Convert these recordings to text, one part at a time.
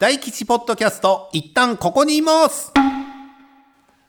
大吉ポッドキャスト、一旦ここにいます。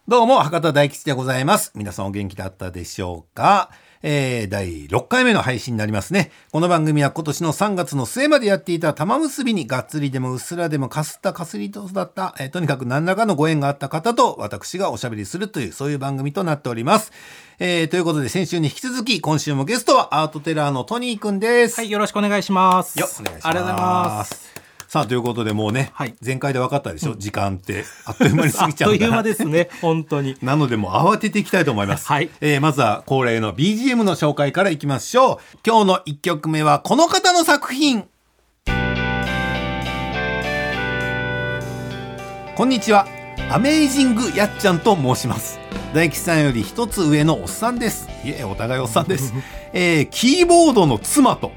どうも、博多大吉でございます。皆さんお元気だったでしょうか？えー、第6回目の配信になりますね。この番組は今年の3月の末までやっていた玉結びにがっつりでもうっすらでもかすったかすりとだった、えーとにかく何らかのご縁があった方と私がおしゃべりするという、そういう番組となっております。えー、ということで先週に引き続き、今週もゲストはアートテラーのトニーくんです。はい、よろしくお願いします。よお願いします。ありがとうございます。さあということでもうね、はい前回で分かったでしょ、時間って あっという間に過あっぎちゃうんだという間ですね、本当に。なのでもう慌てていきたいと思います。はいえーまずは恒例の BGM の紹介からいきましょう。今日の1曲目はこの方の作品。こんにちは。アメイジングやっちゃんと申します。大吉さんより一つ上のおっさんです。いえ、お互いおっさんです。えーキーボードの妻と、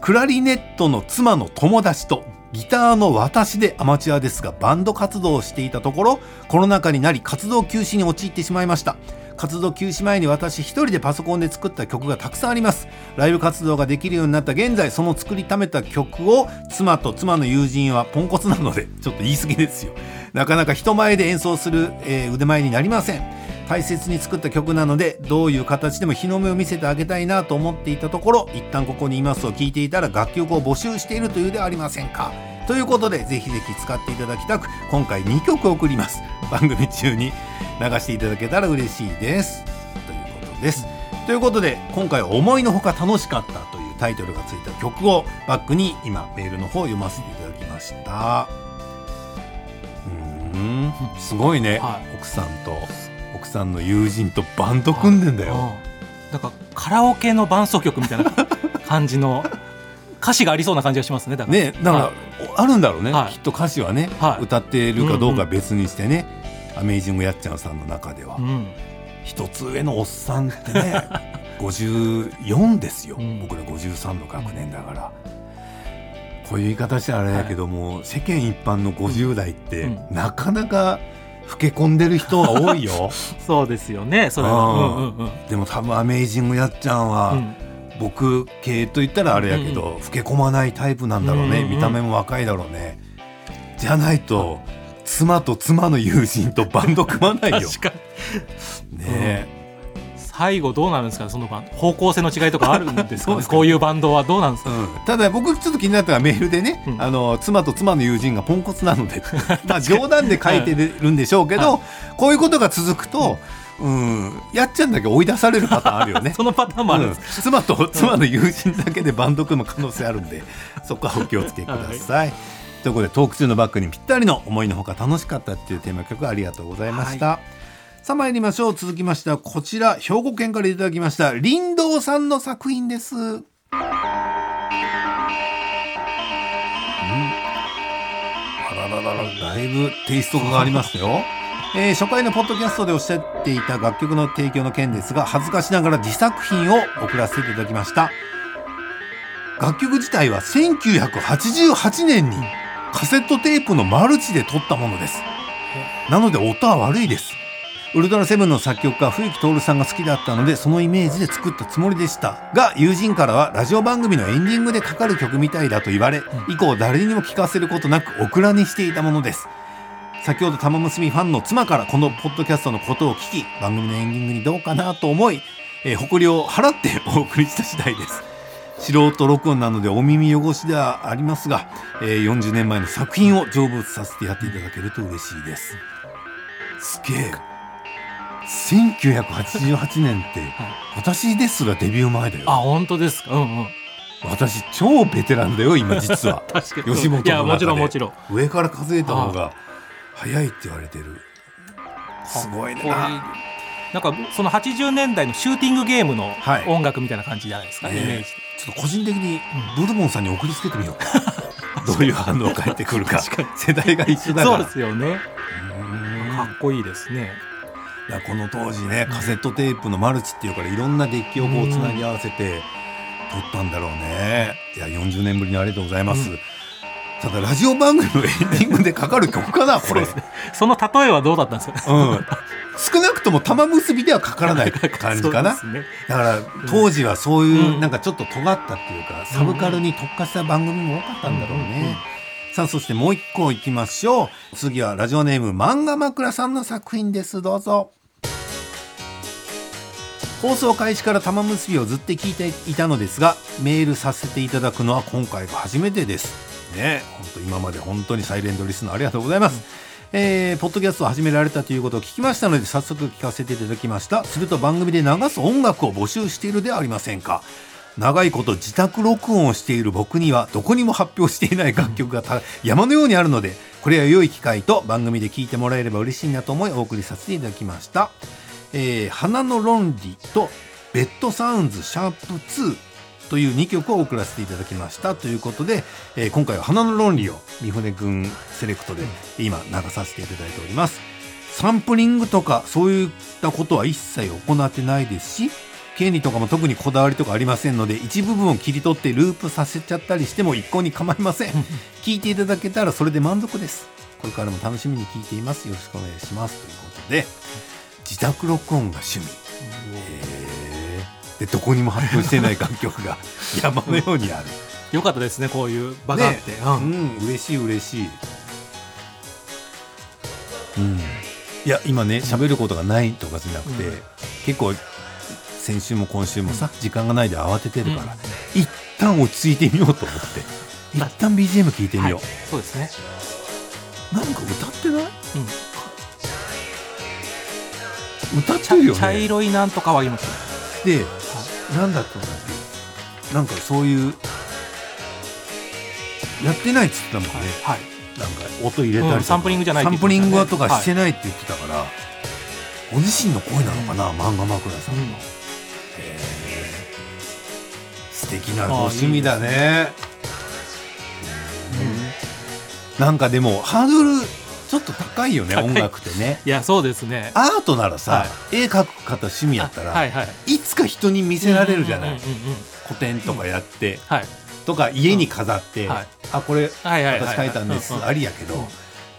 クラリネットの妻の友達と、ギターの私でアマチュアですがバンド活動をしていたところ、コロナ禍になり活動休止に陥ってしまいました。活動休止前に私一人でパソコンで作った曲がたくさんあります。ライブ活動ができるようになった現在、その作りためた曲を妻と妻の友人はポンコツなので、ちょっと言い過ぎですよ。なかなか人前で演奏する、えー腕前になりません。大切に作った曲なのでどういう形でも日の目を見せてあげたいなと思っていたところ一旦ここにいますを聞いていたら楽曲を募集しているというではありませんか。ということでぜひぜひ使っていただきたく今回2曲送ります。番組中に流していただけたら嬉しいです。ということです。ということで今回思いのほか楽しかったというタイトルがついた曲をバックに今メールの方を読ませていただきました。うーん。すごいね、はい。奥さんと奥さんの友人とバンド組んでんだよ、うんなんかカラオケの伴奏曲みたいな感じの歌詞がありそうな感じがしますね。だから。ねだから、はい。あるんだろうね、はい。きっと歌詞はね、はい。歌っているかどうかは別にしてね、アメイジングやっちゃんさんの中では、うん、一つ上のおっさんってね 54ですよ、うん。僕ら53の学年だから、こういう言い方したらあれだけども、世間一般の50代って、うん。なかなか老け込んでる人は多いよ。そうですよね。それは。うんうんうん。でも多分アメイジングやっちゃんは、うん。僕系と言ったらあれやけど、老け込まないタイプなんだろうね、うんうん見た目も若いだろうね。じゃないと妻と妻の友人とバンド組まないよ。確かに。ね最後どうなるんですかねその方向性の違いとかあるんですか, そうですかこういうバンドはどうなんですか、うん、ただ僕ちょっと気になったのはメールでね、うん。あの妻と妻の友人がポンコツなので まあ冗談で書いてるんでしょうけど、こういうことが続くと、うん、やっちゃんだけ追い出されるパターンあるよね。そのパターンもあるうん。妻と妻の友人だけでバンド組む可能性あるんでそこはお気をつけください。ということでトーク中のバックにぴったりの思いのほか楽しかったっていうテーマ曲ありがとうございました。さあ参りましょう。続きましてはこちら兵庫県からいただきました林道さんの作品です。あららららだいぶテイストがありますよ。えー初回のポッドキャストでおっしゃっていた楽曲の提供の件ですが恥ずかしながら自作品を送らせていただきました。楽曲自体は1988年にカセットテープのマルチで撮ったものです。なので音は悪いですウルトラセブンの作曲家冬木徹さんが好きだったのでそのイメージで作ったつもりでした。が友人からはラジオ番組のエンディングでかかる曲みたいだと言われ以降誰にも聞かせることなくオクラにしていたものです。先ほど玉結びファンの妻からこのポッドキャストのことを聞き番組のエンディングにどうかなと思い、えー誇りを払ってお送りした次第です。素人録音なのでお耳汚しではありますが、えー40年前の作品を成仏させてやっていただけると嬉しいです。すげえ1988年って私ですらデビュー前だよ。あ本当ですか？うんうん。私超ベテランだよ今実は。確かに。吉本の中で。いやもちろんもちろん。上から数えた方が早いって言われてる。すごいな。なんかその80年代のシューティングゲームのはい。音楽みたいな感じじゃないですか、ねイメージ。ちょっと個人的にブルボンさんに送りつけてみようか。どういう反応返ってくるか。確かに。世代が一緒だから。そうですよね。うん。かっこいいですねこの当時ねカセットテープのマルチっていうからいろんなデッキをこうつなぎ合わせて撮ったんだろうね。いや40年ぶりにありがとうございます、うん。ただラジオ番組の エンディングでかかる曲かなこれ。そその例えはどうだったんですか？うん、少なくとも玉結びではかからない感じかな。ね。だから当時はそういううん。なんかちょっと尖ったっていうか、サブカルに特化した番組も多かったんだろうね、さあそしてもう一個いきましょう。次はラジオネーム漫画枕さんの作品です。どうぞ。放送開始から玉結びをずっと聞いていたのですがメールさせていただくのは今回が初めてです。ね本当今まで本当にサイレントリスナーありがとうございます、えーポッドキャストを始められたということを聞きましたので早速聞かせていただきました。すると番組で流す音楽を募集しているではありませんか長いこと自宅録音をしている僕にはどこにも発表していない楽曲が山のようにあるのでこれは良い機会と番組で聴いてもらえれば嬉しいなと思いお送りさせていただきました「えー花の論理」と「ベッドサウンズシャープ2」という2曲を送らせていただきましたということで、えー今回は「花の論理」を三船君セレクトで今流させていただいております。サンプリングとかそういったことは一切行ってないですし権利とかも特にこだわりとかありませんので一部分を切り取ってループさせちゃったりしても一向に構いません。聞いていただけたらそれで満足です。これからも楽しみに聞いています。よろしくお願いします。ということで自宅録音が趣味。へー。でどこにも発表してない楽曲が 山のようにある。よかったですねこういう場があって、ね。うん。うん、嬉しい嬉しい。うん。いや今ね喋ることがないとかじゃなくて、うん。結構先週も今週もさ、時間がないで慌ててるから、一旦落ち着いてみようと思って。一旦 BGM 聞いてみよう、はいそうですね、なんか歌ってない？うん、歌ってるよ茶ね色いなんとかはありますね。でなんだったんだっけ？なんかそういうやってないっつってたもんね、はいなんか音入れたりとか、うんサンプリングじゃないサンプリングとかしてないって言ってたから、ご自身の声なのかな、漫画枕さんの、うん素敵なご趣味だね。うん。なんかでもハードルちょっと高いよね音楽ってね。いやそうですね。アートならさ、は絵描く方趣味やったら、はいつか人に見せられるじゃない、古典とかやって、はい。とか家に飾って、はい。あこれ私書いたんです、ありやけど、うん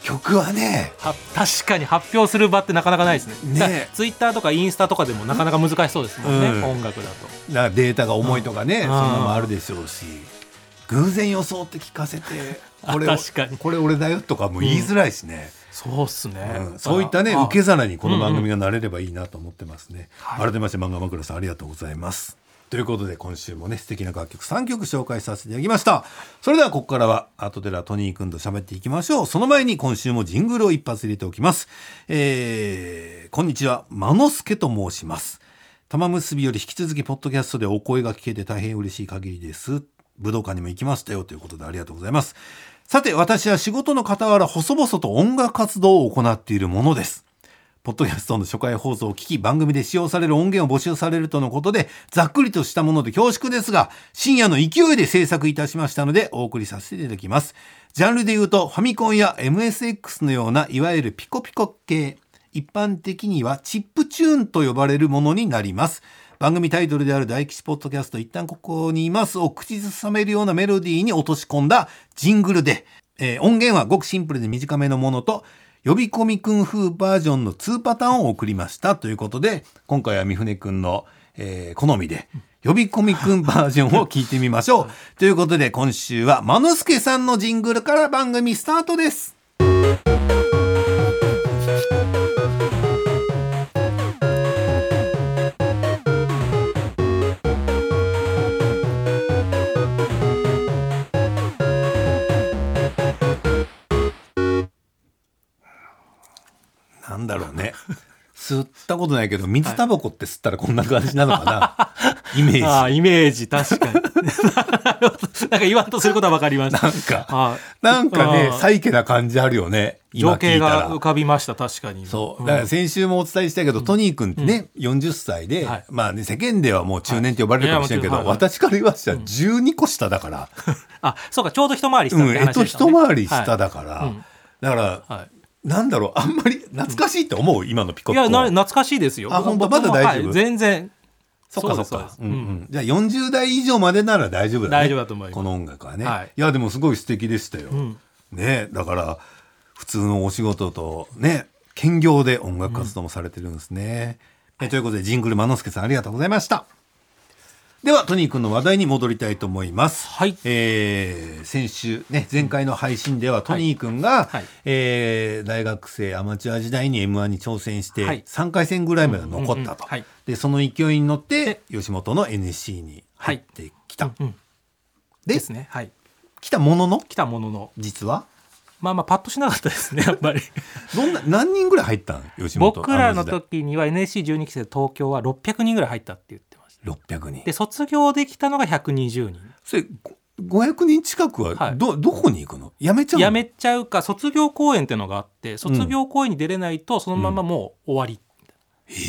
曲はねは確かに発表する場ってなかなかないですね。ね。ツイッターとかインスタとかでもなかなか難しそうですもんね、うん。音楽だと。だデータが重いとかね、うん。そんなのもあるでしょうし。偶然予想って聞かせてあこれ確かに。これ俺だよとかも言いづらいしね、そうっすね、うんそういったねあ受け皿にこの番組がなれればいいなと思ってますね、はい。改めまして漫画枕さんありがとうございますということで今週もね素敵な楽曲3曲紹介させていただきました。それではここからは後でらトニーくんと喋っていきましょう。その前に今週もジングルを一発入れておきます。えー、こんにちは。マノスケと申します。玉結びより引き続きポッドキャストでお声が聞けて大変嬉しい限りです。武道館にも行きましたよということでありがとうございます。さて私は仕事の傍ら細々と音楽活動を行っているものです。ポッドキャストの初回放送を聞き、番組で使用される音源を募集されるとのことで、ざっくりとしたもので恐縮ですが、深夜の勢いで制作いたしましたので、お送りさせていただきます。ジャンルで言うと、ファミコンや MSX のような、いわゆるピコピコ系、一般的にはチップチューンと呼ばれるものになります。番組タイトルである大吉ポッドキャスト一旦ここにいますを口ずさめるようなメロディーに落とし込んだジングルで、えー音源はごくシンプルで短めのものと呼び込みくん風バージョンの2パターンを送りましたということで今回は三船くんの、えー好みで呼び込みくんバージョンを聞いてみましょう。ということで今週はマノスケさんのジングルから番組スタートですなんだろうね。吸ったことないけど水タバコって吸ったらこんな感じなのかな、イメージ。ああイメージ。確かに。なんか言わんとすることは分かりましたなんか。あなんかねあー。サイケな感じあるよね。今情景が浮かびました確かにそう。ん。だから先週もお伝えしたけど、トニー君ってね、40歳で、はい。まあね、世間ではもう中年って呼ばれるかもしれんけど、はい。私から言わせたら12個下だから、あそうかちょうど一回りうん、えっと、一回り下だから、はいうん。だから、はいなんだろう、あんまり懐かしいって思う？今のピコいピコ。やな懐かしいですよあ本当？まだ大丈夫？はい全然そっかそっ。かうんうんじゃあ40代以上までなら大丈夫だね。大丈夫だと思いますこの音楽はね。はいい、や、でもすごい素敵でしたよ。んねだから、普通のお仕事とね、兼業で音楽活動もされてるんですね。えということで、ジングルマノスケさんありがとうございました。ではトニー君の話題に戻りたいと思います。はい。えー先週ね前回の配信ではトニー君が、はい。えー大学生アマチュア時代に M1 に挑戦して、はい。3回戦ぐらいまで残ったと、うんうんうんはい。でその勢いに乗って吉本の NSC に入ってきた、うんでですね。はい。来たものの？来たものの。実は？まあまあパッとしなかったですねやっぱり。どんな何人ぐらい入ったん？吉本僕らのあ時には NSC12 期生東京は600人ぐらい入ったって言っ600人。で卒業できたのが120人。それご500人近くははい。ど,、どこに行くの？やめちゃうの？辞めちゃうか卒業公演っていうのがあって卒業公演に出れないとそのままもう終わり、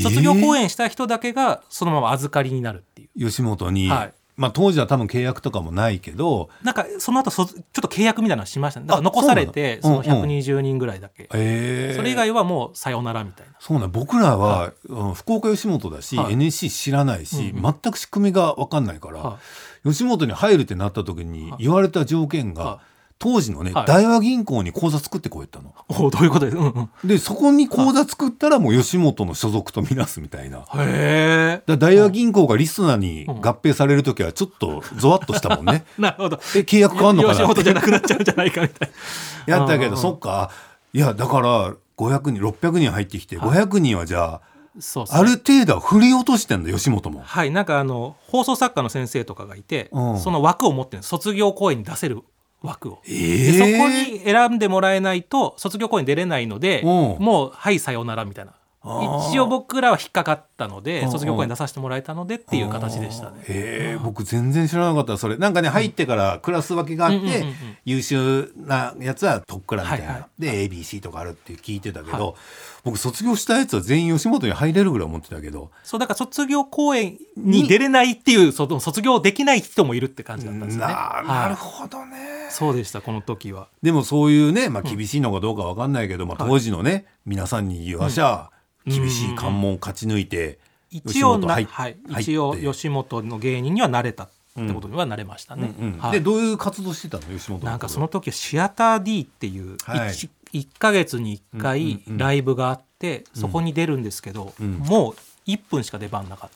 卒業公演した人だけがそのまま預かりになるっていう。吉本に、はいまあ当時は多分契約とかもないけどなんかその後そちょっと契約みたいなのしましたね。だから残されてそなの？そうの120人ぐらいだけ、え。ーそれ以外はもうさよならみたいな。そうなん僕らは、うん福岡吉本だし、はい。NSC 知らないし、うんう全く仕組みが分かんないから、は吉本に入るってなった時にはい。言われた条件が、は当時のね、はい。大和銀行に口座作ってこいって言ったの。おどういうこと？です、うんうん、でそこに口座作ったらもう吉本の所属とみなすみたいな。だかへえら大和銀行がリスナーにうん。合併される時はちょっとゾワッとしたもんね。なるほど。え契約変わんのかな？っ本じゃなくなっちゃうんじゃないかみたいな。やったけどそっか。いやだから500人600人入ってきてはい。500人はじゃあそうそうある程度は振り落としてんだ吉本も。はいなんかあの放送作家の先生とかがいて、うん。その枠を持ってるんです卒業公演に出せる枠を。えでーそこに選んでもらえないと卒業公演出れないので、う。んもうはいさよならみたいな。一応僕らは引っかかったのでうん卒業公演出させてもらえたのでっていう形でしたね。へえ僕全然知らなかったそれ。なんかね入ってからクラス分けがあって、うんうんうん。うん優秀なやつはトップクラみたいな、はいはいで ABC とかあるって聞いてたけど、は僕卒業したやつは全員吉本に入れるぐらい思ってたけどそうだから卒業公演に出れないっていうその卒業できない人もいるって感じだったんですね。なるほどね、そうでしたこの時は。でもそういうね、まあ、厳しいのかどうかわかんないけど、まあ、はい。当時のね皆さんに言わしゃ、厳しい関門勝ち抜いて一応な、入っはい、一応吉本の芸人にはなれたってことにはなれましたね。うんうんはい。でどういう活動してたの？吉本のなんかその時はシアター D っていうはい。1, 1ヶ月に1回うんうんうんライブがあってそこに出るんですけど、うん。もう1分しか出番なかっ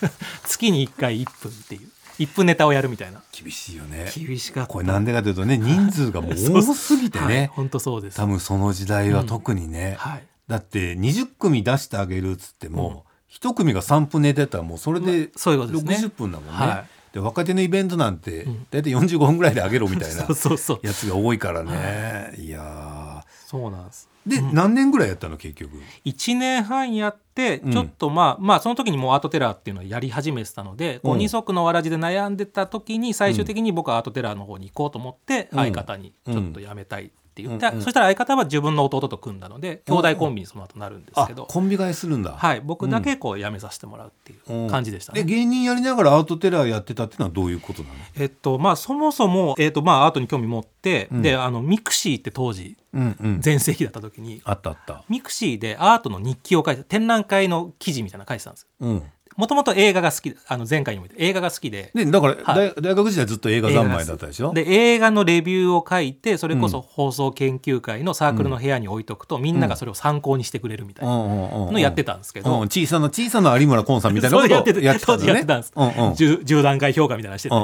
た。月に1回1分っていう1分ネタをやるみたいな。厳しいよね。厳しかった。これなんでかというとね人数がもう 多すぎてはい。ね本当そうです。多分その時代は特にね、はい。だって20組出してあげるっつっても、一組が3分寝てたらもうそれでそういうことですね。60分だもんね。はで若手のイベントなんてん。大体45分ぐらいであげろみたいな そうそうそう。やつが多いからね。い。やそうなんですーで、何年ぐらいやったの結局？1年半やってうん。ちょっとまあ、まあその時にもうアートテラーっていうのをやり始めてたので、こううん二足のわらじで悩んでた時に最終的に僕はアートテラーの方に行こうと思ってうん。相方にちょっとやめたいって言って、うんうんそしたら相方は自分の弟と組んだので兄弟コンビにその後なるんですあけど、コンビ替えするんだ。はい、僕だけこう辞めさせてもらうっていう感じでしたね。で芸人やりながらアートテラーやってたっていうのはどういうことなの？えっとまあそもそも、えっとまあ、アートに興味持って、うんであの mixi って当時うんうん。全盛期だった時にあったあった。 mixi でアートの日記を書いて展覧会の記事みたいなの書いてたんですうん。もともと映画が好きあの前回にも言った映画が好きで。でだから、はい。大大学時代ずっと映画三昧だったでしょ？で映画のレビューを書いてそれこそ放送研究会のサークルの部屋に置いとくと、みんながそれを参考にしてくれるみたいなのやってたんですけど、うん、小さな小さな有村昆さんみたいなこと？をやってた。当時やってたんです、うんうん。10, 10段階評価みたいなのしてて、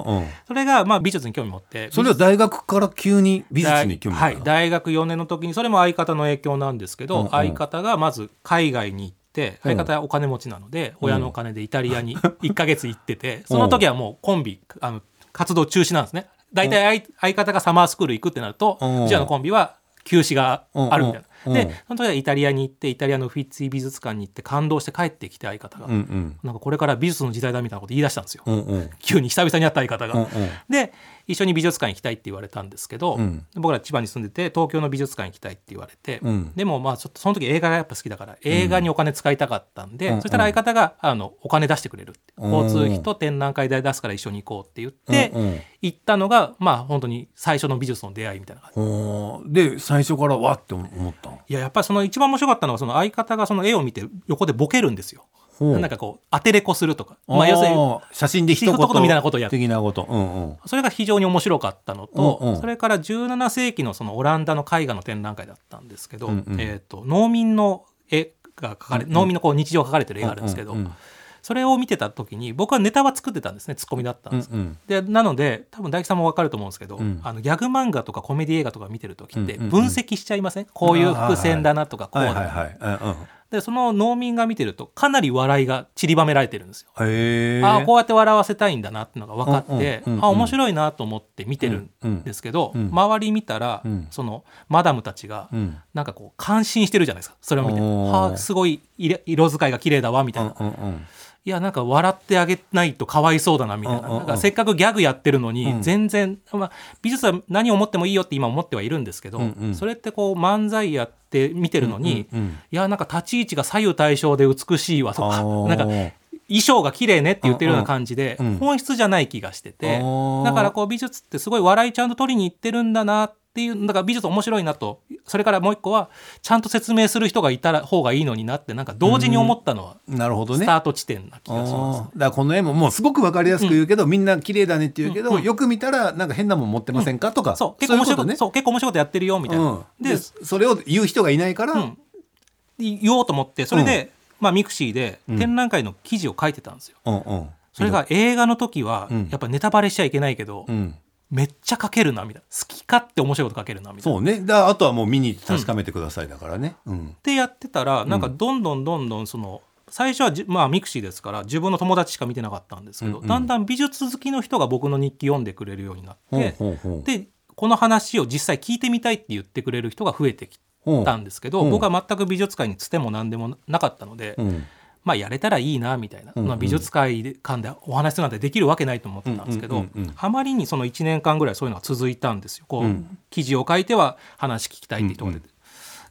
それがまあ美術に興味持ってそれは大学から急に美術に興味はいがあったの、大学4年の時にそれも相方の影響なんですけど、相方がまず海外に行って相方はお金持ちなので、親のお金でイタリアに 1ヶ月行ってて、その時はもうコンビあの活動中止なんですね。大体相相方がサマースクール行くってなると、うちらのコンビは休止があるみたいな。でその時はイタリアに行ってイタリアのフィッツィ美術館に行って感動して帰ってきて相方が、うんうん。なんかこれから美術の時代だみたいなこと言い出したんですよ、うんうん。急に久々に会った相方が。うんうん。で一緒に美術館行きたいって言われたんですけど、うん。僕ら千葉に住んでて東京の美術館行きたいって言われて、うん。でもまあちょっとその時映画がやっぱ好きだから映画にお金使いたかったんで、うん。そしたら相方があのお金出してくれるってうん。交通費と展覧会代出すから一緒に行こうって言って、行ったのがまあ本当に最初の美術の出会いみたいな感じ。で最初からわって思ったの？いややっぱりその一番面白かったのはその相方がその絵を見て横でボケるんですよ。なんかこう当てれこするとか、まあ、要するに写真で一言。みたいなことをやって的なこと。うんうん。それが非常に面白かったのと、うんうん。それから17世紀のそのオランダの絵画の展覧会だったんですけど、うんうん。えー、と農民の絵が描かれ、農民のこう日常が描かれてる絵があるんですけど、うんうんそれを見てた時に僕はネタは作ってたんですねツッコミだったんです、うんでなので多分大樹さんも分かると思うんですけど、うん。あのギャグ漫画とかコメディ映画とか見てる時ってうんうんうん。分析しちゃいません、こういう伏線だなとかこうだな、はいはいはい。うんうんでその農民が見てるとかなり笑いが散りばめられてるんですよ。ああこうやって笑わせたいんだなっていうのが分かって、うんうんうんうん。あ面白いなと思って見てるんですけど、うんうん周り見たら、うん。そのマダムたちがうん。なんかこう感心してるじゃないですか。それを見て「おー。はあすごい色色使いが綺麗だわ」みたいな、うんうんいやなんか笑ってあげないとかわいそうだなみたいな,、なんかせっかくギャグやってるのにうん。全然、まあ、美術は何を思ってもいいよって今思ってはいるんですけど、それってこう漫才やって見てるのに、うんうんいやなんか立ち位置が左右対称で美しいわとかなんか衣装が綺麗ねって言ってるような感じで、うんうん。本質じゃない気がしてて、だからこう美術ってすごい笑いちゃんと取りに行ってるんだなっていうだから美術面白いなと。それからもう一個はちゃんと説明する人がいたら方がいいのになってなんか同時に思ったのはなるほどね。スタート地点な気がします。あーだからこの絵ももうすごくわかりやすく言うけど、みんな綺麗だねって言うけど、うん。うん。よく見たらなんか変なもん持ってませんか、とかそう。結構面白いことねそう。結構面白いことやってるよみたいな。うん、ででそれを言う人がいないから、うん。言おうと思ってそれで、まあ、 mixi でうん。展覧会の記事を書いてたんですよ。うんうん。それが映画の時はうん。やっぱネタバレしちゃいけないけど、うん、めっちゃ書けるなみたいな。好き勝手面白いこと書けるなみたいな。そうね。だあとはもう見に行って確かめてくださいだからね、うん。ってやってたらなんかどんどんどんどんその最初はじまあ mixi ですから自分の友達しか見てなかったんですけど、うんうん。だんだん美術好きの人が僕の日記読んでくれるようになって、ほうほうほう。でこの話を実際聞いてみたいって言ってくれる人が増えてきたんですけど、う。ん僕は全く美術界につても何でもなかったので、うんまあやれたらいいなみたいな、うんうん。まあ、美術界間でお話するなんてできるわけないと思ってたんですけど、うんうんうんうん。あまりにその1年間ぐらいそういうのが続いたんですよ。こう、うん。記事を書いては話聞きたいっていうところで。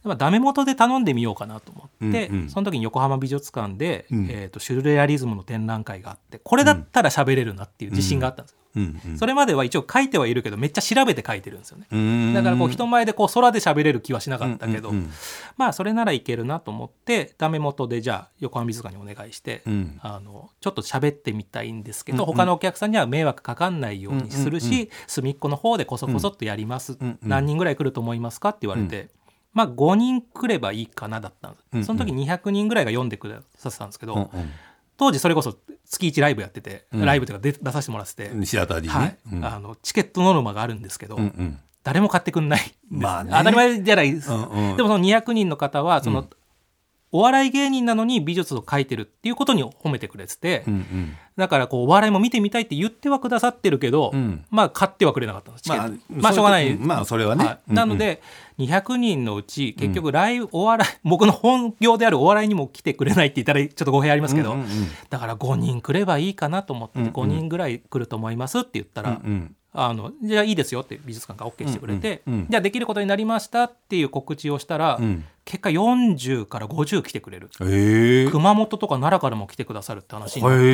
まあ、ダメ元で頼んでみようかなと思って、うんうん。その時に横浜美術館で、うん。えー、とシュルレアリズムの展覧会があってこれだったら喋れるなっていう自信があったんです。よ、うんうん。それまでは一応書いてはいるけどめっちゃ調べて書いてるんですよね。うん。だからこう人前でこう空で喋れる気はしなかったけど、うんうんまあそれならいけるなと思ってダメ元でじゃあ横浜美術館にお願いして、うん。あのちょっと喋ってみたいんですけど、うんうん。他のお客さんには迷惑かかんないようにするし、うんうん隅っこの方でこそこそっとやります、うんうん何人ぐらい来ると思いますかって言われて、まあ5人来ればいいかなだったんです、うんうん。その時200人ぐらいが読んでくださってたんですけど、うん当時それこそ月1ライブやってて、うん。ライブというか出出させてもらってて、うんシアター D ね、はい。うん。あのチケットノルマがあるんですけど、うんうん。誰も買ってくんないまあね。当たり前じゃないです、うんうん。でもその200人の方はその、うんお笑い芸人なのに美術を描いてるっていうことに褒めてくれてて、うんうん。だからこうお笑いも見てみたいって言ってはくださってるけど、うん。まあ買ってはくれなかったんですまあまあしょうがない、まあそれはね。はい。うんうん。なので200人のうち結局ライブ、お笑い 僕の本業であるお笑いにも来てくれないって言ったらちょっと語弊ありますけど、うんうんうん。だから5人来ればいいかなと思って、うんうん。5人ぐらい来ると思いますって言ったら、うんうん。あのじゃあいいですよって美術館が OK してくれて、うんうんうん。じゃあできることになりましたっていう告知をしたら、うん結果40から50来てくれる。へえ。熊本とか奈良からも来てくださるって話になって。へ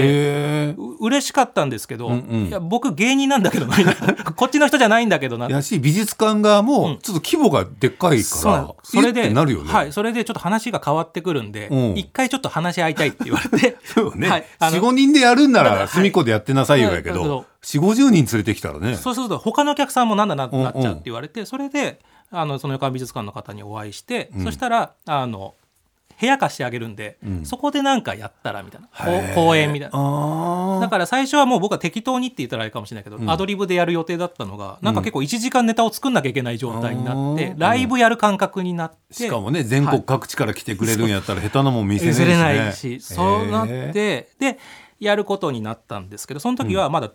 え。う嬉しかったんですけど、うんうん。いや僕芸人なんだけどな こっちの人じゃないんだけどな。やし美術館側うん。もちょっと規模がでっかいからの。それでなるよね、はい、それでちょっと話が変わってくるんで、うん。一回ちょっと話し合いたいって言われて。そうね、はいあの45人でやるんなら隅っこでやってなさいよやけはいだど4 5 0人連れてきたらね。そうすると他のお客さんもなんだなうんうんなっちゃうって言われて、それであのその横浜美術館の方にお会いして、うん。そしたらあの部屋貸してあげるんで、うん。そこでなんかやったらみたいな公演みたいな。あだから最初はもう僕は適当にって言ったらあれかもしれないけど、うん。アドリブでやる予定だったのがなんか結構1時間ネタを作んなきゃいけない状態になって、うん。ライブやる感覚になってしかもね全国各地から来てくれるんやったら下手なもん見せれ譲れないねしそうなっへてでやることになったんですけどその時はまだ、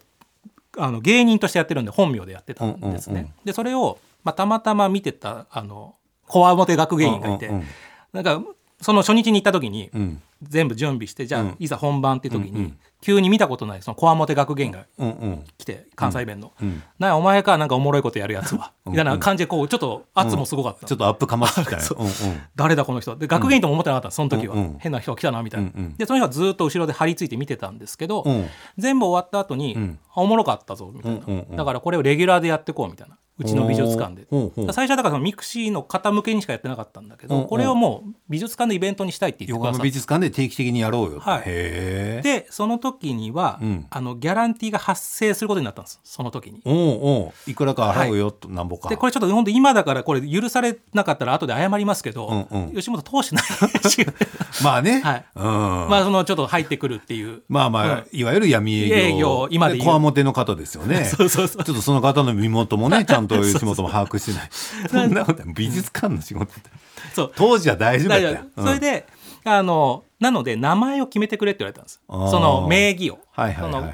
あの芸人としてやってるんで本名でやってたんですね。でそれを、まあ、たまたま見てたあのこわもて学芸員がいて、うんうんなんかその初日に行った時にうん。全部準備してじゃあ、うん。いざ本番っていう時に、うんうん急に見たことないそのこわもて学芸員がうんうん。来て関西弁の。うんなあお前かなんかおもろいことやるやつは。うんみたいな感じでこうちょっと圧もすごかった。のちょっとアップかましてきたね。そう。うんうん。誰だこの人？で学芸員とも思ってなかったのその時は、うんうん。変な人が来たなみたいな、うんうん。でその人はずっと後ろで張り付いて見てたんですけど、うん。全部終わった後に、おもろかったぞみたいな、うんうんうん。だからこれをレギュラーでやってこうみたいなうちの美術館で。最初はだから mixi の方向けにしかやってなかったんだけど、これをもう美術館のイベントにしたいって言ってくださって横浜美術館で定期的にやろうよはい。でその時には、うん。あのギャランティーが発生することになったんです。その時に。おういくらか払うよと、なんぼか。でこれちょっと本当今だからこれ許されなかったら後で謝りますけど、うんうん。吉本通してないし まあね、はい。うん。まあそのちょっと入ってくるっていう。まあまあ、うん。いわゆる闇営業。営業今でこわもての方ですよね。そうそうそう。ちょっとその方の身元もねちゃんと吉本も把握してない。そんなこと美術館の仕事って。そう。当時は大丈夫だったよ。だからそれで、あのなので名前を決めてくれって言われたんです。その名義を。はいはいはいはい。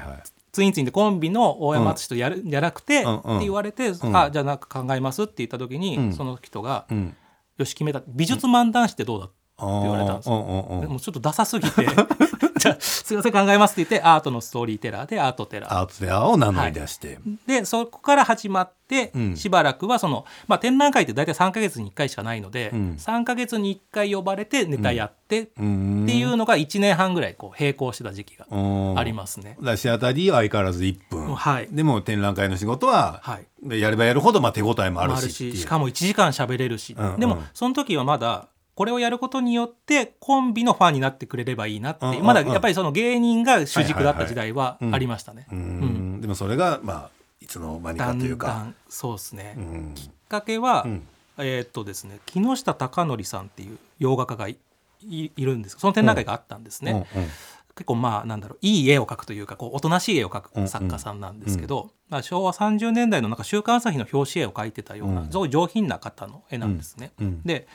ツインツインでコンビの大山淳とやる、じゃなくて、うんうん。って言われて、ん。あじゃあなんか考えますって言った時に、うん。その人が、うん。よし決めた。美術漫談師ってどうだ、あ言われたんですうんうんうん。でもちょっとダサすぎて じゃあすいません考えますって言ってアートのストーリーテラーでアートテラー。アートテラーを名乗り出して、でそこから始まって、うん。しばらくはその、まあ、展覧会って大体3か月に1回しかないので、うん。3か月に1回呼ばれてネタやって、っうん。ていうのが1年半ぐらいこう並行してた時期がうん。ありますね。だからシアター D は相変わらず1分、はい。でも展覧会の仕事は、はい。やればやるほどまあ手応えもあるししかも1時間喋れるし、うんうん。でもその時はまだこれをやることによってコンビのファンになってくれればいいなって。まだやっぱりその芸人が主軸だった時代はありましたね。でもそれがまあいつの間にだかというんか。だんそうですね、うん。きっかけは、うん。えーっとですね木下貴則さんっていう洋画家がいるんです。その展覧会があったんですね、うん。うん。結構まあなんだろういい絵を描くというかこうおとなしい絵を描く作家さんなんですけど、まあ、昭和30年代のなんか週刊朝日の表紙絵を描いてたような、うん。すごい上品な方の絵なんですね。うん。で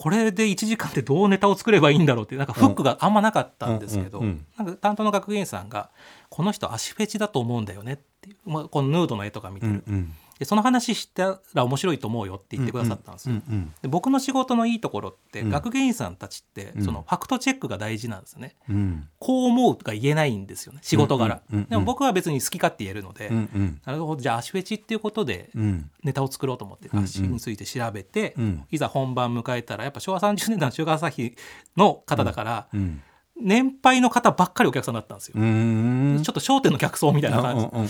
これで1時間でどうネタを作ればいいんだろうってなんかフックがあんまなかったんですけど、なんか担当の学芸員さんが「この人足フェチだと思うんだよね」っていう、まあ、このヌードの絵とか見てる、うんうんでその話したら面白いと思うよって言ってくださったんですよ。で僕の仕事のいいところって、うん。学芸員さんたちって、うん。そのファクトチェックが大事なんですよね。うん。こう思うとか言えないんですよね仕事柄、でも僕は別に好き勝手言えるので、なるほどじゃあ足フェチっていうことでうん。ネタを作ろうと思って足について調べて、うん。いざ本番迎えたらやっぱ昭和30年代の週刊朝日の方だから、うん年配の方ばっかりお客さんだったんですよ、うん。ちょっと『笑点』の客層みたいな感じ、うんうんうん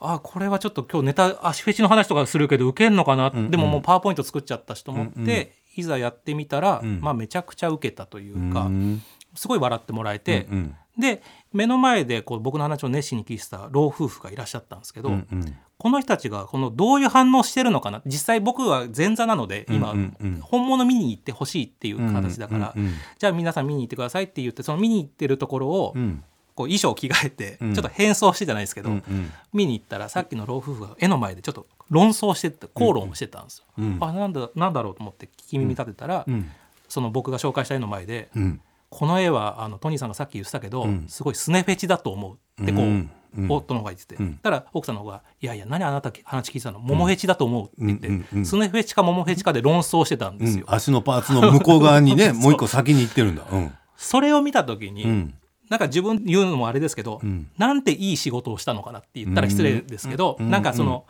あこれはちょっと今日ネタ足フェチの話とかするけどウケんのかな、んうん。でももうパワーポイント作っちゃったしと思って、うんうんいざやってみたら、うん。まあ、めちゃくちゃウケたというか、うん。すごい笑ってもらえて、うんで目の前でこう僕の話を熱心に聞いてた老夫婦がいらっしゃったんですけど、うんうん。この人たちがこのどういう反応してるのかな？実際僕は前座なので今、うんうんうん。本物見に行ってほしいっていう形だから、うんうんじゃあ皆さん見に行ってくださいって言ってその見に行ってるところを、うん。こう衣装着替えて、うん。ちょっと変装してじゃないですけど、うんうん。見に行ったらさっきの老夫婦が絵の前でちょっと論争してて口論をしてた。んですよ。うん。あなんだなんだろうと思って聞き耳立てたら、うん。その僕が紹介した絵の前で、うんこの絵はあのトニーさんがさっき言ってたけど、うん。すごいスネフェチだと思うってこう、うん。うん。夫の方が言ってて、うん。たら奥さんの方が「いやいや何あなた話聞いてたのモモフェチだと思う」って言って、うんうんうん。スネフェチかモモフェチかで論争してたんですよ。足のパーツの向こう側にね もう一個先に行ってるんだ。うん。それを見た時に、うん。なんか自分で言うのもあれですけど、うん。なんていい仕事をしたのかなって言ったら失礼ですけど、うん。なんかその、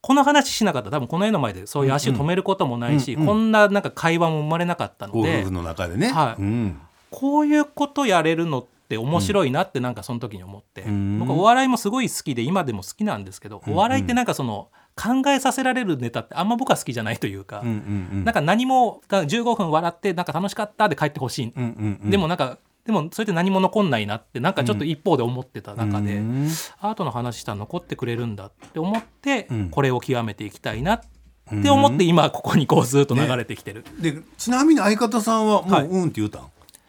この話しなかった。ら多分この絵の前でそういう足を止めることもないし、こんななんか会話も生まれなかったので、ご夫婦の中でね。はい。うんこういうことやれるのって面白いなってなんかその時に思って、うん。僕お笑いもすごい好きで今でも好きなんですけど、お笑いってなんかその考えさせられるネタってあんま僕は好きじゃないというか、うんうんうん。なんか何も15分笑ってなんか楽しかったで帰ってほしい、うんうんうん。でもなんかでもそれって何も残んないなってなんかちょっと一方で思ってた中で、うん。アートの話したら残ってくれるんだって思って、うん。これを極めていきたいなって思って今ここにこうずっと流れてきてる。でちなみに相方さんはもはい。ううんって言うたん？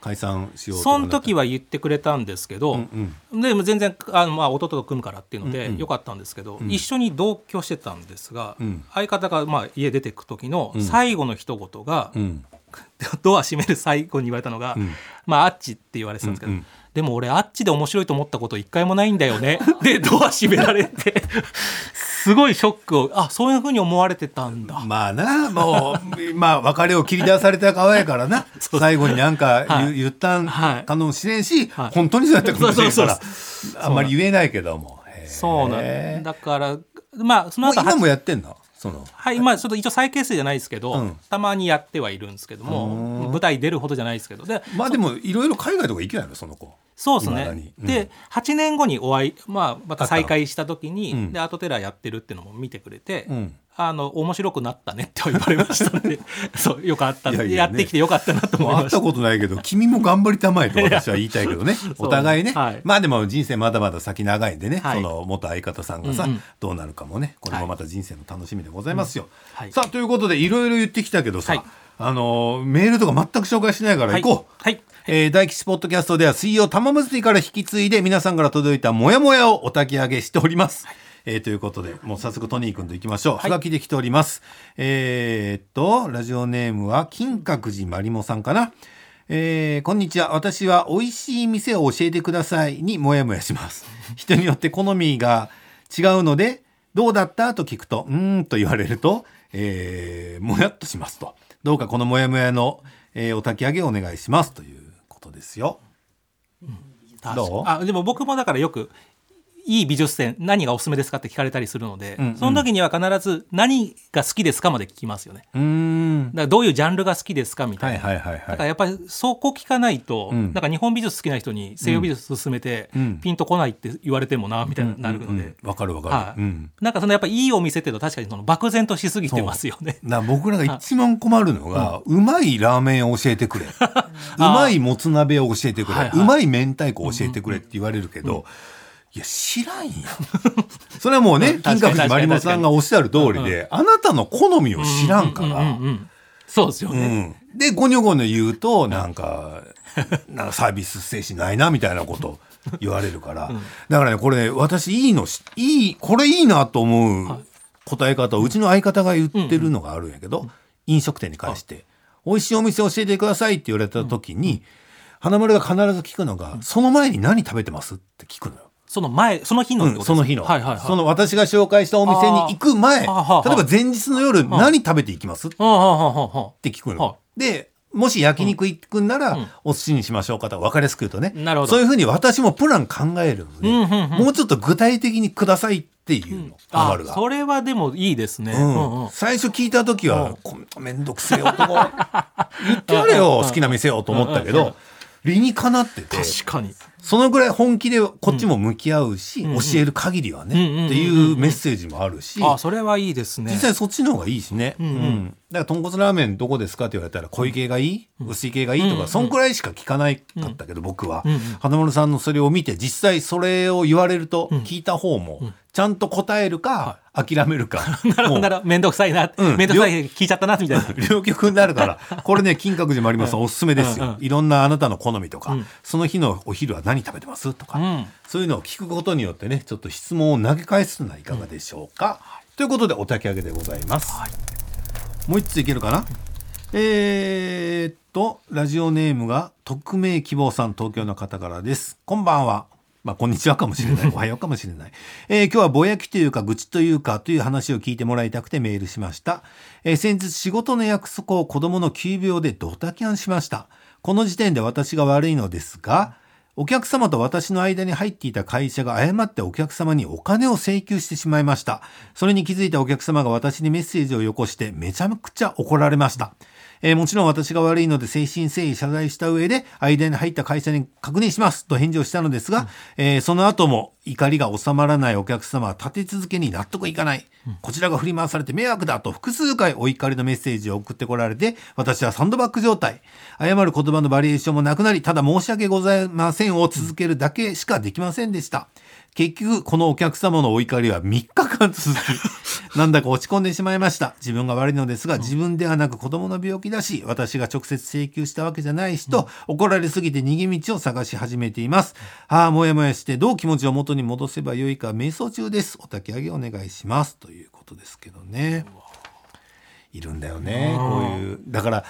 解散しようとその時はは言ってくれたんですけど、うんうん。でも全然あの、まあ、弟と組むからっていうのでよかったんですけど、ん。一緒に同居してたんですが、うん。相方がまあ家出てく時のうん。最後の一言が、うん。ドア閉める最後に言われたのが、うん。まああっちって言われてたんですけど、うんうんでも俺あっちで面白いと思ったこと一回もないんだよね。でドア閉められて。すごいショックをあそういうふうに思われてたんだ、まあなもうまあ別れを切り出された側やからな。最後になんか言,、はい。言ったんはい。かもしれんし、はい。本当にそうやったかもしれんから。あんまり言えないけども。そうなん。だからまあその後今もやってんの？その。はい、まあちょっと一応再結成じゃないですけど、うん。たまにやってはいるんですけどもうん。舞台出るほどじゃないですけど。でまあでもいろいろ海外とか行けないのその子そうですね。うん。で、8年後にお会い、まあ、また再会した時に、うん。で、アートテラーやってるっていうのも見てくれて、うん。あの、面白くなったねって言われましたので、そう、よかった。いやね。やってきてよかったなと思いました。会ったことないけど、君も頑張りたまえと私は言いたいけどね。お互いね。はい。まあでも人生まだまだ先長いんでね、はい。その元相方さんがさ、うんうん。どうなるかもね、これもまた人生の楽しみでございますよ。はい。さあ、ということでいろいろ言ってきたけどさ、はいあのーメールとか全く紹介しないから行こう。はい。えー大吉ポッドキャストでは水曜玉結びから引き継いで皆さんから届いたモヤモヤをお焚き上げしております。えーということで、もう早速トニー君と行きましょう。はがきできております。えーっと、ラジオネームは金閣寺まりもさんかな。えーこんにちは。私は美味しい店を教えてくださいにもやもやします。人によって好みが違うので、どうだった？と聞くと、うーんと言われると、えーもやっとしますと。どうかこのもやもやの、えーお焚き上げをお願いしますということですよ。どう？あでも僕もだからよくいい美術展何がおすすめですかって聞かれたりするので、うんうん。その時には必ず何が好きですかまで聞きますよね。うーん。だ。からどういうジャンルが好きですかみたはいいな、はいはいはい。だからやっぱりそこ聞かないと、うん。なんか日本美術好きな人に西洋美術勧めて、うん。ピンとこないって言われてもなみたいになるので、うんうんうん。わかるわかる。はい。うん。なんかそのやっぱいいお店っていうと確かにその漠然としすぎてますよね。な僕らが一番困るのが、うまいラーメンを教えてくれ。うまいもつ鍋を教えてくれ。はいはい。うまい明太子を教えてくれって言われるけど、いや、知らんやん。それはもうね、うん金閣寺まりもさんがおっしゃる通りで、あなたの好みを知らんかうんうんら。うんうんそうですようね。ん。で、ゴニョゴニョ言うと、なんか、なんかサービス精神ないな、みたいなこと言われるから。だからね、これね、私いいのし、いい、これいいなと思う答え方を、うちの相方が言ってるのがあるんやけど、飲食店に関して、美味しいお店教えてくださいって言われた時に、花丸が必ず聞くのが、その前に何食べてますって聞くのよ。その前その日のうん、その日の、はいはいはい。その私が紹介したお店に行く前、例えば前日の夜何食べていきます？って聞くの。はで、もし焼肉行くんなら、うん。お寿司にしましょうかとか分かりやすく言うとね。なるほど。そういうふうに私もプラン考えるので、うんうんうん。もうちょっと具体的にくださいっていうの、あ。それはでもいいですね。うん。うんうん。最初聞いた時は、うん。こんなめんどくせえ男、言ってやれよ、好きな店をと思ったけど、理にかなってて、確かに。そのぐらい本気でこっちも向き合うし、うんうん教える限りはね、うんっていうメッセージもあるし、あそれはいいですね。実際そっちの方がいいしね。うんうんうんだから豚骨ラーメンどこですかって言われたら濃い系がいい、薄い系がいいとか、うんうんそんくらいしか聞かないかったけど、僕は、うんうん花丸さんのそれを見て実際それを言われるとうん。聞いた方もちゃんと答えるか、諦めるか。なるほどなるほど。めんどくさいな。うん。めんどくさい聞いちゃったな、みたいな。両 極になるからこれね金閣寺まりまさん。おすすめですよ、うんうん。いろんなあなたの好みとか、うん。その日のお昼は何食べてますとか、うん。そういうのを聞くことによってねちょっと質問を投げ返すのはいかがでしょうか、ということでお焚き上げでございます、はいもう一ついけるかな？えー、っとラジオネームが匿名希望さん東京の方からですこんばんはまあ、こんにちはかもしれない。おはようかもしれない。えー今日はぼやきというか愚痴というかという話を聞いてもらいたくてメールしました。えー先日仕事の約束を子供の急病でドタキャンしました。この時点で私が悪いのですが、お客様と私の間に入っていた会社が誤ってお客様にお金を請求してしまいました。それに気づいたお客様が私にメッセージをよこしてめちゃくちゃ怒られました。えーもちろん私が悪いので誠心誠意謝罪した上で間に入った会社に確認しますと返事をしたのですが、えーその後も怒りが収まらないお客様は立て続けに納得いかない、こちらが振り回されて迷惑だと複数回お怒りのメッセージを送ってこられて私はサンドバッグ状態。謝る言葉のバリエーションもなくなりただ申し訳ございませんを続けるだけしかできませんでした。結局このお客様のお怒りは3日間続きなんだか落ち込んでしまいました。自分が悪いのですが自分ではなく子供の病気だし私が直接請求したわけじゃないしと怒られすぎて逃げ道を探し始めています。ああもやもやしてどう気持ちを元に戻せばよいか瞑想中です。お焚き上げお願いします。ということですけどね。いるんだよねこういう。だから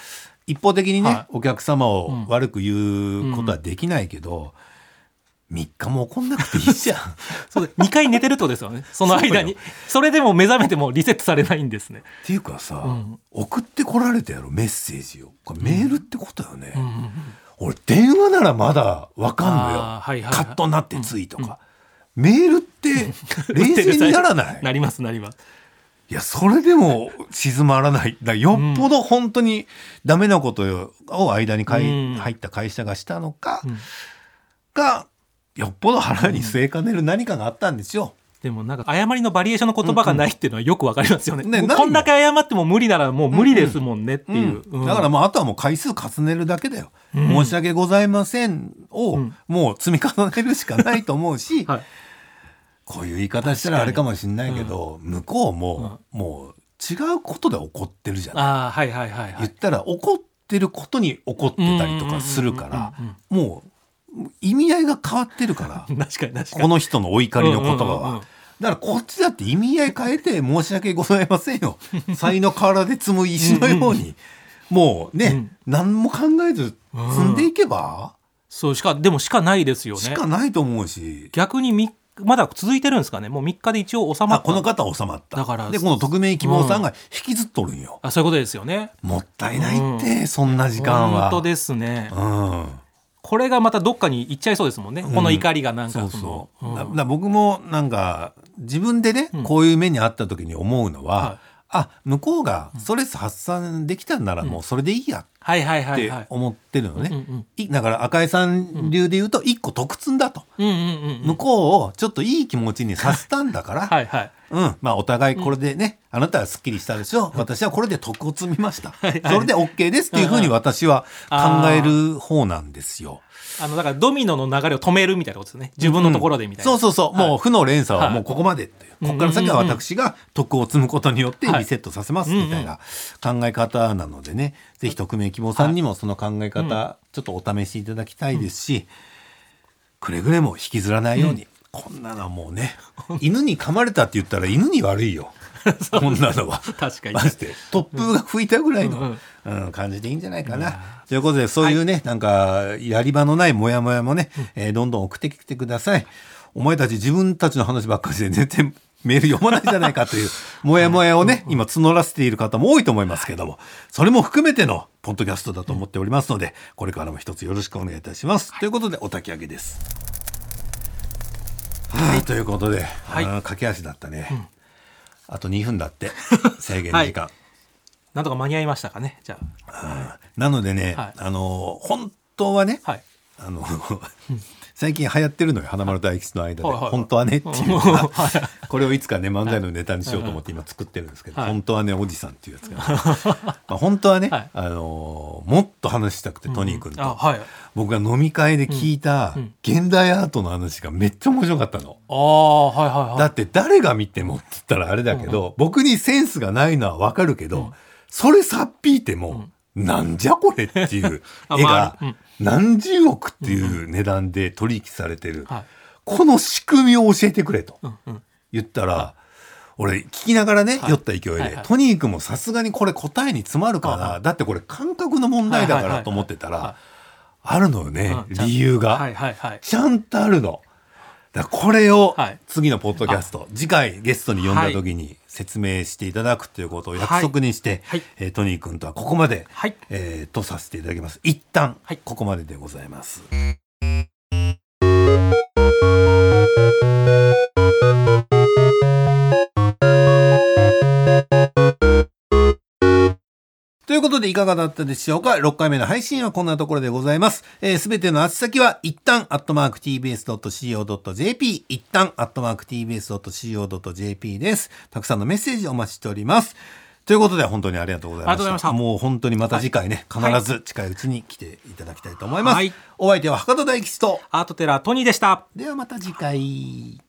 一方的にね、はい。お客様を悪く言うことはできないけど、3日も怒んなくていいじゃん。そうで2回寝てるってことですよね。その間に。それでも目覚めてもリセットされないんですね。っていうかさ、ん。送ってこられたやろメッセージを。これメールってことよね、うん。うん。うん俺電話ならまだわかんのよ、はいはいはい。カットになってついとか、メールって 冷静にならない？なりますなります。いやそれでも静まらない。だよっぽど本当にダメなことを間にうん。入った会社がしたのか、うん。かよっぽど腹に据えかねる何かがあったんですよ。でもなんか謝りのバリエーションの言葉がないっていうのはよくわかりますよね,、ねないもうこんだけ謝っても無理ならもう無理ですもんねっていう、うんだからもうあとはもう回数重ねるだけだよ。申し訳ございませんをうん。もう積み重ねるしかないと思うし、はい。こういう言い方したらあれかもしれないけど、向こうも、もう違うことで怒ってるじゃない。ああはいはいはいはい。言ったら怒ってることに怒ってたりとかするからうんうんうん。もう意味合いが変わってるから。確かにこの人のお怒りの言葉うんうんうんうん。は。だからこっちだって意味合い変えて申し訳ございませんよ。才の河原で積む石のように。もうね、うん。何も考えず積んでいけば、そうしかでもしかないですよね。しかないと思うし。逆にみまだ続いてるんですかね。もう3日で一応収まった。あこの方は収まった。だからでこの匿名希望さんが引きずっとるんよ、あそういうことですよね。もったいないって、そんな時間は。本当ですね。うんこれがまたどっかに行っちゃいそうですもんね、この怒りがなんか。僕もなんか自分でね、うん。こういう目にあった時に思うのは、はい。あ向こうがストレス発散できたんならもうそれでいいやはいはいはっていはい思ってるのね、だから赤井さん流で言うと一個得積んだと、向こうをちょっといい気持ちにさせたんだから、はいはい。うん、まあお互いこれでね、あなたはすっきりしたでしょ。私はこれで得を積みました、はい。それで OK ですっていうふうに私は考える方なんですよ。あのだからドミノの流れを止めるみたいなことですね。自分のところでみたいな、そうそうそう、はい。もう負の連鎖はもうここまでっていう、はいここから先は私が徳を積むことによってはい。リセットさせますみたいな考え方なのでね、ぜひ匿名希望さんにもその考え方、ちょっとお試しいただきたいですし、くれぐれも引きずらないように、こんなのはもうね犬に噛まれたって言ったら犬に悪いよ こんなのは。確かに。まして突風が吹いたぐらいの、うんうん感じでいいんじゃないかな。ということでそういうね、なんかやり場のないモヤモヤもね、えーどんどん送ってきてください。お前たち自分たちの話ばっかりで全然メール読まないじゃないかという モヤモヤをね、今募らせている方も多いと思いますけども、それも含めてのポッドキャストだと思っておりますので、これからも一つよろしくお願いいたします。ということでお焚き上げです。はい、ということで、駆け足だったね。あと2分だって 制限時間。なんとか間に合いましたかねじゃあ。なのでね、はい。あの本当はね、はいあの 最近流行ってるのよ花丸大吉の間で、本当はねっていう。のはがこれをいつかね漫才のネタにしようと思って今作ってるんですけど、はい。本当はねおじさんっていうやつが、まあ、本当はね、はい。あのもっと話したくてトニー君と、僕が飲み会で聞いたうん。現代アートの話がめっちゃ面白かったの。ああはいはいはい。だって誰が見てもって言ったらあれだけど、僕にセンスがないのはわかるけど、それさっぴいても、なんじゃこれっていう あ絵が何十億っていう値段で取引されてる、はい。この仕組みを教えてくれと言ったら、俺聞きながらね、はい。酔った勢いで、トニー君もさすがにこれ答えに詰まるかな、はいだってこれ感覚の問題だからと思ってたら、あるのよね、理由が。ちゃんとあるの。これをはい。次のポッドキャスト、次回ゲストに呼んだ時に説明していただくということを約束にして、はい。えートニー君とはここまで、はい。えーとさせていただきます。一旦、はい。ここまででございます。ということでいかがだったでしょうか ?6 回目の配信はこんなところでございます。す、えー、べ、ての足先は一旦アットマーク tbs.co.jp 一旦アットマーク tbs.co.jp です。たくさんのメッセージお待ちしております。ということで本当にありがとうございました。ありがとうございましたもう本当にまた次回ね、はい必ず近いうちに来ていただきたいと思います。はいお相手は博多大吉と、アートテラートニーでしたではまた次回。